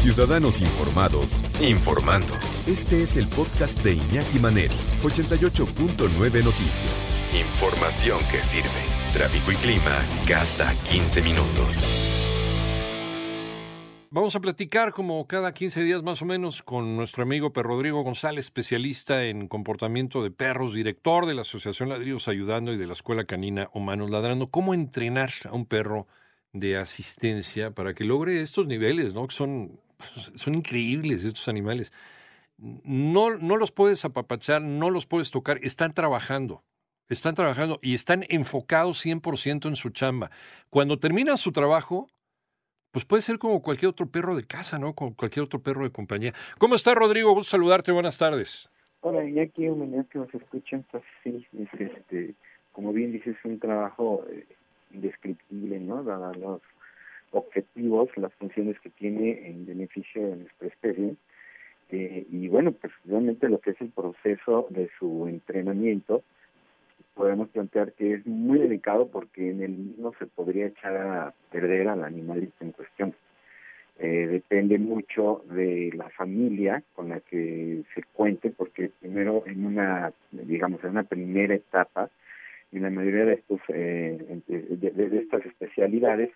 Ciudadanos informados, informando. Este es el podcast de Iñaki Manero, 88.9 Noticias. Información que sirve. Tráfico y clima cada 15 minutos. Vamos a platicar como cada 15 días más o menos con nuestro amigo Per Rodrigo González, especialista en comportamiento de perros, director de la Asociación Ladrillos Ayudando y de la Escuela Canina Humanos Ladrando. ¿Cómo entrenar a un perro de asistencia para que logre estos niveles, ¿no? Que son son increíbles estos animales. No, no los puedes apapachar, no los puedes tocar, están trabajando, están trabajando y están enfocados 100% en su chamba. Cuando terminan su trabajo, pues puede ser como cualquier otro perro de casa, ¿no? Como cualquier otro perro de compañía. ¿Cómo está Rodrigo? Gusto saludarte, buenas tardes. Hola, y aquí un que nos escuchan, pues sí, este, como bien dices, es un trabajo eh, indescriptible, ¿no? Dada los objetivos, las funciones que tiene en beneficio de nuestra especie. Eh, y bueno, pues realmente lo que es el proceso de su entrenamiento, podemos plantear que es muy delicado porque en el mismo se podría echar a perder al animalista en cuestión. Eh, depende mucho de la familia con la que se cuente, porque primero en una, digamos, en una primera etapa, en la mayoría de estos eh, de, estas especialidades,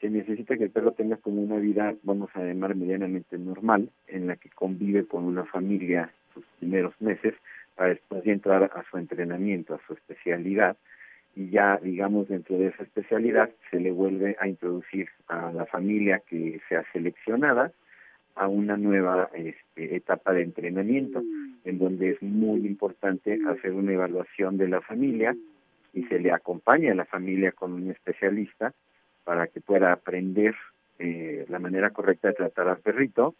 se necesita que el perro tenga como una vida, vamos a llamar medianamente normal, en la que convive con una familia sus primeros meses, para después de entrar a su entrenamiento, a su especialidad, y ya, digamos, dentro de esa especialidad se le vuelve a introducir a la familia que sea seleccionada a una nueva este, etapa de entrenamiento, en donde es muy importante hacer una evaluación de la familia y se le acompaña a la familia con un especialista para que pueda aprender eh, la manera correcta de tratar al perrito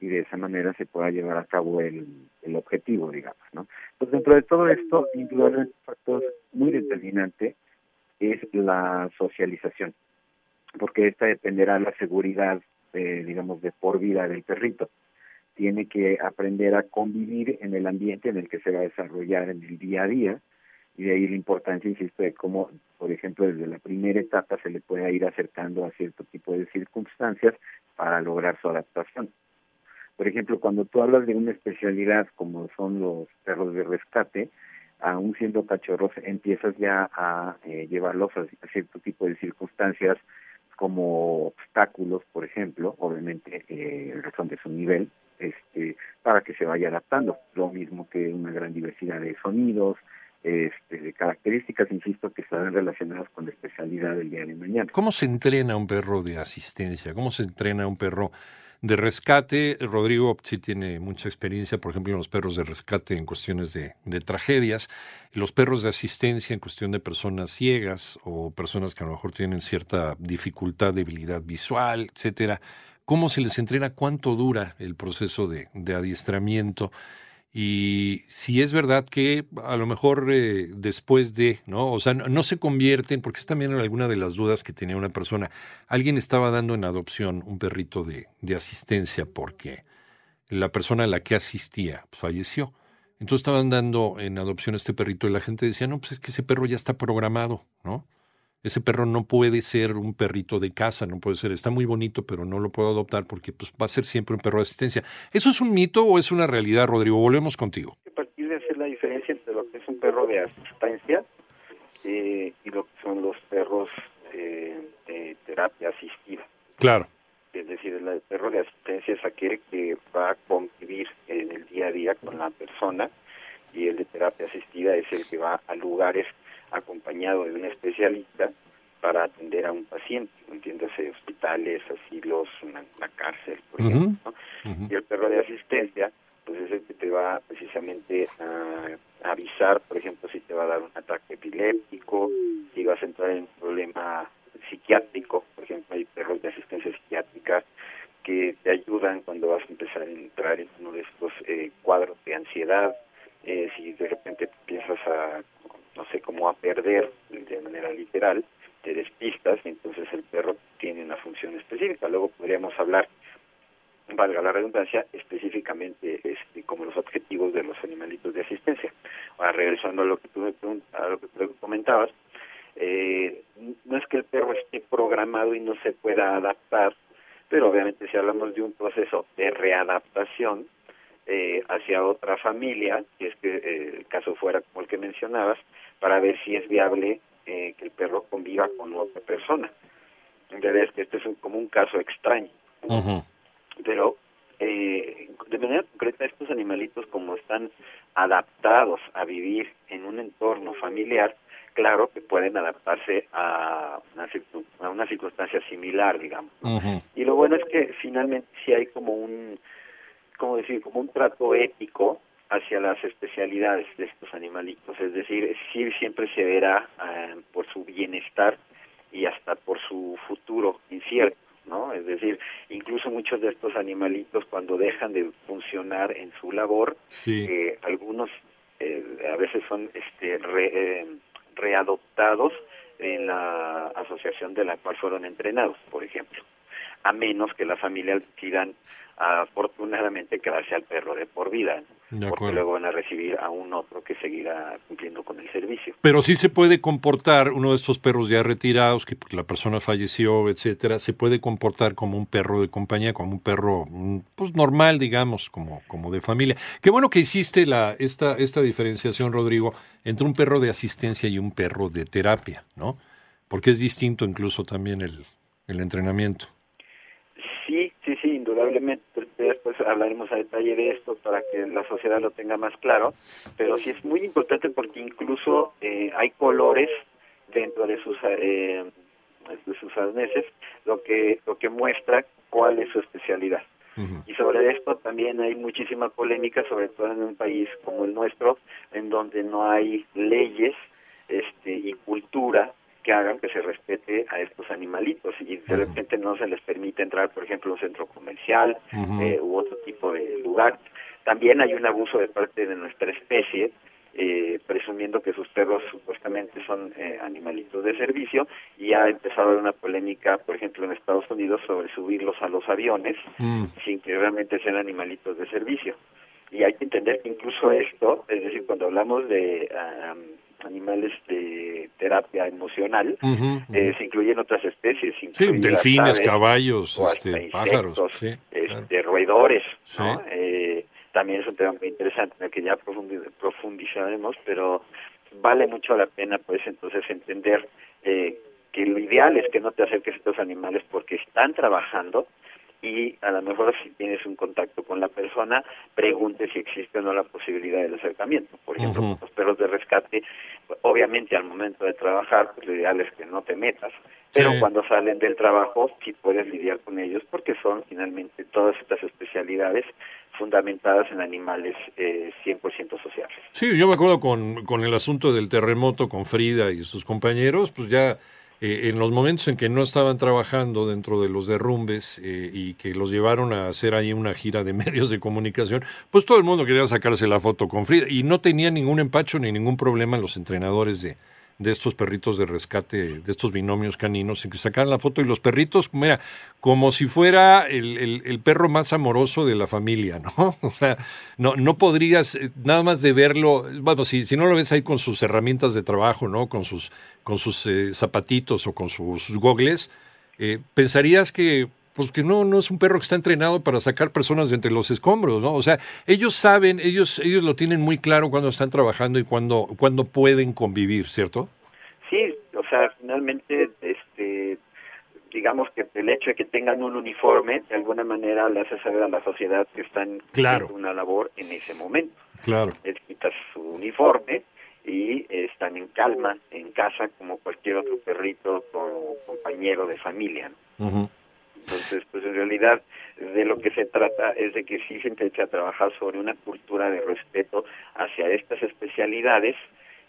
y de esa manera se pueda llevar a cabo el, el objetivo, digamos, ¿no? Pues dentro de todo esto, un factor muy determinante es la socialización, porque esta dependerá de la seguridad, eh, digamos, de por vida del perrito. Tiene que aprender a convivir en el ambiente en el que se va a desarrollar en el día a día, y de ahí la importancia, insisto, de cómo, por ejemplo, desde la primera etapa se le puede ir acercando a cierto tipo de circunstancias para lograr su adaptación. Por ejemplo, cuando tú hablas de una especialidad como son los perros de rescate, aún siendo cachorros, empiezas ya a eh, llevarlos a, cierto tipo de circunstancias como obstáculos, por ejemplo, obviamente eh, en razón de su nivel, este, para que se vaya adaptando. Lo mismo que una gran diversidad de sonidos, este, características, insisto, que estarán relacionadas con la especialidad del día de mañana. ¿Cómo se entrena un perro de asistencia? ¿Cómo se entrena un perro de rescate? Rodrigo sí tiene mucha experiencia, por ejemplo, en los perros de rescate en cuestiones de, tragedias, los perros de asistencia en cuestión de personas ciegas o personas que a lo mejor tienen cierta dificultad, debilidad visual, etcétera. ¿Cómo se les entrena? ¿Cuánto dura el proceso de adiestramiento? Y si es verdad que a lo mejor eh, después de, ¿no? O sea, no, se convierten, porque es también alguna de las dudas que tenía una persona. Alguien estaba dando en adopción un perrito de, de asistencia porque la persona a la que asistía falleció. Entonces estaban dando en adopción este perrito y la gente decía, no, pues es que ese perro ya está programado, ¿no? Ese perro no puede ser un perrito de casa, no puede ser, está muy bonito, pero no lo puedo adoptar porque pues, va a ser siempre un perro de asistencia. ¿Eso es un mito o es una realidad, Rodrigo? Volvemos contigo. A partir de hacer la diferencia entre lo que es un perro de asistencia eh, y lo que son los perros eh, de terapia asistida. Claro. Es decir, el perro de asistencia es aquel que va a convivir en el día a día con la persona y el de terapia asistida es el que va a lugares acompañado de un especialista para atender a un paciente, entiéndase, hospitales, asilos, una, cárcel, por ejemplo. Y el perro de asistencia, pues es el que te va precisamente a, avisar, por ejemplo, si te va a dar un ataque epiléptico, si vas a entrar en un problema psiquiátrico, por ejemplo, hay perros de asistencia psiquiátrica ayudan cuando vas a empezar a entrar en uno de estos eh, cuadros de ansiedad, eh, si de repente empiezas a, no sé, como a perder de manera literal, te despistas y entonces el perro tiene una función específica. Luego podríamos hablar, valga la redundancia, específicamente este, como los objetivos de los animalitos de asistencia. Ahora, regresando a lo que tú, a lo que tú comentabas, eh, no es que el perro esté programado y no se pueda adaptar, pero obviamente si hablamos de un proceso de readaptación eh, hacia otra familia, es que eh, el caso fuera como el que mencionabas, para ver si es viable eh, que el perro conviva con otra persona. Entonces, este es un, como un caso extraño. Pero eh, de manera concreta, estos animalitos como están adaptados a vivir en un entorno familiar, claro que pueden adaptarse a una, a una circunstancia similar, digamos. Y lo bueno es que finalmente sí hay como un, como decir, como un trato ético hacia las especialidades de estos animalitos, es decir, sí siempre se verá eh, por su bienestar y hasta por su futuro incierto, ¿no? Es decir, incluso muchos de estos animalitos cuando dejan de funcionar en su labor, eh, algunos eh, a veces son este re, readoptados en la asociación de la cual fueron entrenados, por ejemplo, a menos que la familia decidan afortunadamente quedarse al perro de por vida, porque luego van a recibir a un otro que seguirá cumpliendo con el servicio. Pero sí se puede comportar uno de estos perros ya retirados, que la persona falleció, etcétera, se puede comportar como un perro de compañía, como un perro mm, pues normal, digamos, como, como de familia. Qué bueno que hiciste la, esta, esta diferenciación, Rodrigo, entre un perro de asistencia y un perro de terapia, ¿no? Porque es distinto incluso también el, el entrenamiento. Indudablemente. Después hablaremos a detalle de esto para que la sociedad lo tenga más claro. Pero sí es muy importante porque incluso eh, hay colores dentro de sus eh, de sus arneses, lo que lo que muestra cuál es su especialidad. Y sobre esto también hay muchísima polémica, sobre todo en un país como el nuestro, en donde no hay leyes este, y cultura que hagan que se respete a estos animalitos y de repente no se les permite entrar, por ejemplo, a un centro comercial eh, u otro tipo de lugar. También hay un abuso de parte de nuestra especie, eh, presumiendo que sus perros supuestamente son eh, animalitos de servicio y ha empezado a haber una polémica, por ejemplo, en Estados Unidos sobre subirlos a los aviones mm. sin que realmente sean animalitos de servicio. Y hay que entender que incluso esto, es decir, cuando hablamos de animales de terapia emocional, eh, se incluyen otras especies. Sí, delfines, caballos, este, pájaros, este, roedores. Eh, también es un tema muy interesante en el que ya profundizaremos, pero vale mucho la pena pues entonces entender eh, que lo ideal es que no te acerques a estos animales porque están trabajando y a lo mejor si tienes un contacto con la persona, pregunte si existe o no la posibilidad del acercamiento. Por ejemplo, los perros de rescate, obviamente al momento de trabajar, pues lo ideal es que no te metas, pero cuando salen del trabajo sí puedes lidiar con ellos porque son finalmente todas estas especialidades fundamentadas en animales eh, 100% sociales. Sí, yo me acuerdo con, con el asunto del terremoto con Frida y sus compañeros, pues ya eh, en los momentos en que no estaban trabajando dentro de los derrumbes eh, y que los llevaron a hacer ahí una gira de medios de comunicación, pues todo el mundo quería sacarse la foto con Frida y no tenía ningún empacho ni ningún problema los entrenadores de, de estos perritos de rescate, de estos binomios caninos, en que sacaban la foto y los perritos, mira, como si fuera el, el, perro más amoroso de la familia, ¿no? O sea, no, no podrías, eh, nada más de verlo, bueno, si, si no lo ves ahí con sus herramientas de trabajo, ¿no? Con sus, con sus eh, zapatitos o con sus gogles, eh, pensarías que pues que no, no es un perro que está entrenado para sacar personas de entre los escombros, ¿no? O sea, ellos saben, ellos, ellos lo tienen muy claro cuando están trabajando y cuando, cuando pueden convivir, ¿cierto? Sí, o sea, finalmente, este, digamos que el hecho de que tengan un uniforme, de alguna manera le hace saber a la sociedad que están claro. haciendo una labor en ese momento. Claro. Les quitas su uniforme y están en calma, en casa, como cualquier otro perrito o compañero de familia. ¿no? Entonces, pues en realidad de lo que se trata es de que sí se empiece a trabajar sobre una cultura de respeto hacia estas especialidades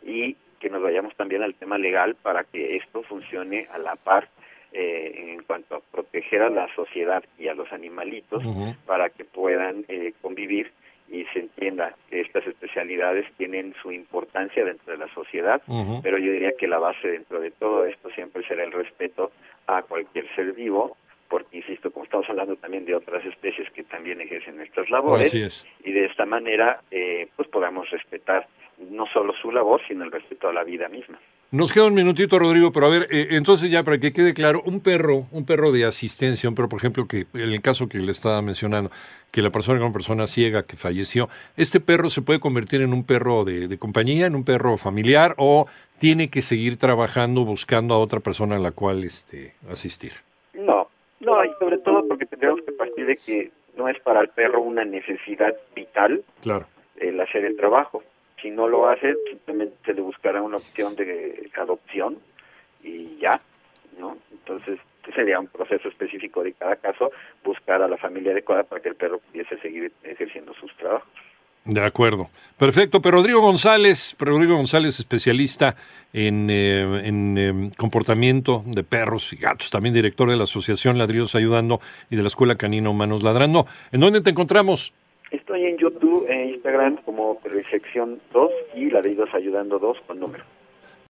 y que nos vayamos también al tema legal para que esto funcione a la par eh, en cuanto a proteger a la sociedad y a los animalitos para que puedan eh, convivir y se entienda que estas especialidades tienen su importancia dentro de la sociedad, pero yo diría que la base dentro de todo esto siempre será el respeto a cualquier ser vivo, porque insisto, como estamos hablando también de otras especies que también ejercen estas labores, y de esta manera eh, pues podamos respetar no solo su labor, sino el respeto a la vida misma. Nos queda un minutito, Rodrigo, pero a ver, eh, entonces ya para que quede claro, un perro, un perro de asistencia, un perro, por ejemplo, que en el caso que le estaba mencionando, que la persona era una persona ciega que falleció, ¿este perro se puede convertir en un perro de, compañía, en un perro familiar, o tiene que seguir trabajando buscando a otra persona a la cual este, asistir? No, no, y sobre todo porque tendríamos que partir de que no es para el perro una necesidad vital claro. el hacer el trabajo si no lo hace, simplemente se le buscará una opción de adopción y ya, ¿no? Entonces sería un proceso específico de cada caso, buscar a la familia adecuada para que el perro pudiese seguir ejerciendo sus trabajos. De acuerdo. Perfecto. Pero Rodrigo González, Rodrigo González, especialista en, eh, en eh, comportamiento de perros y gatos, también director de la Asociación Ladridos Ayudando y de la Escuela Canina Humanos Ladrando. ¿En dónde te encontramos? Estoy en YouTube e Instagram como Perfección 2 y Ladridos Ayudando 2 con número.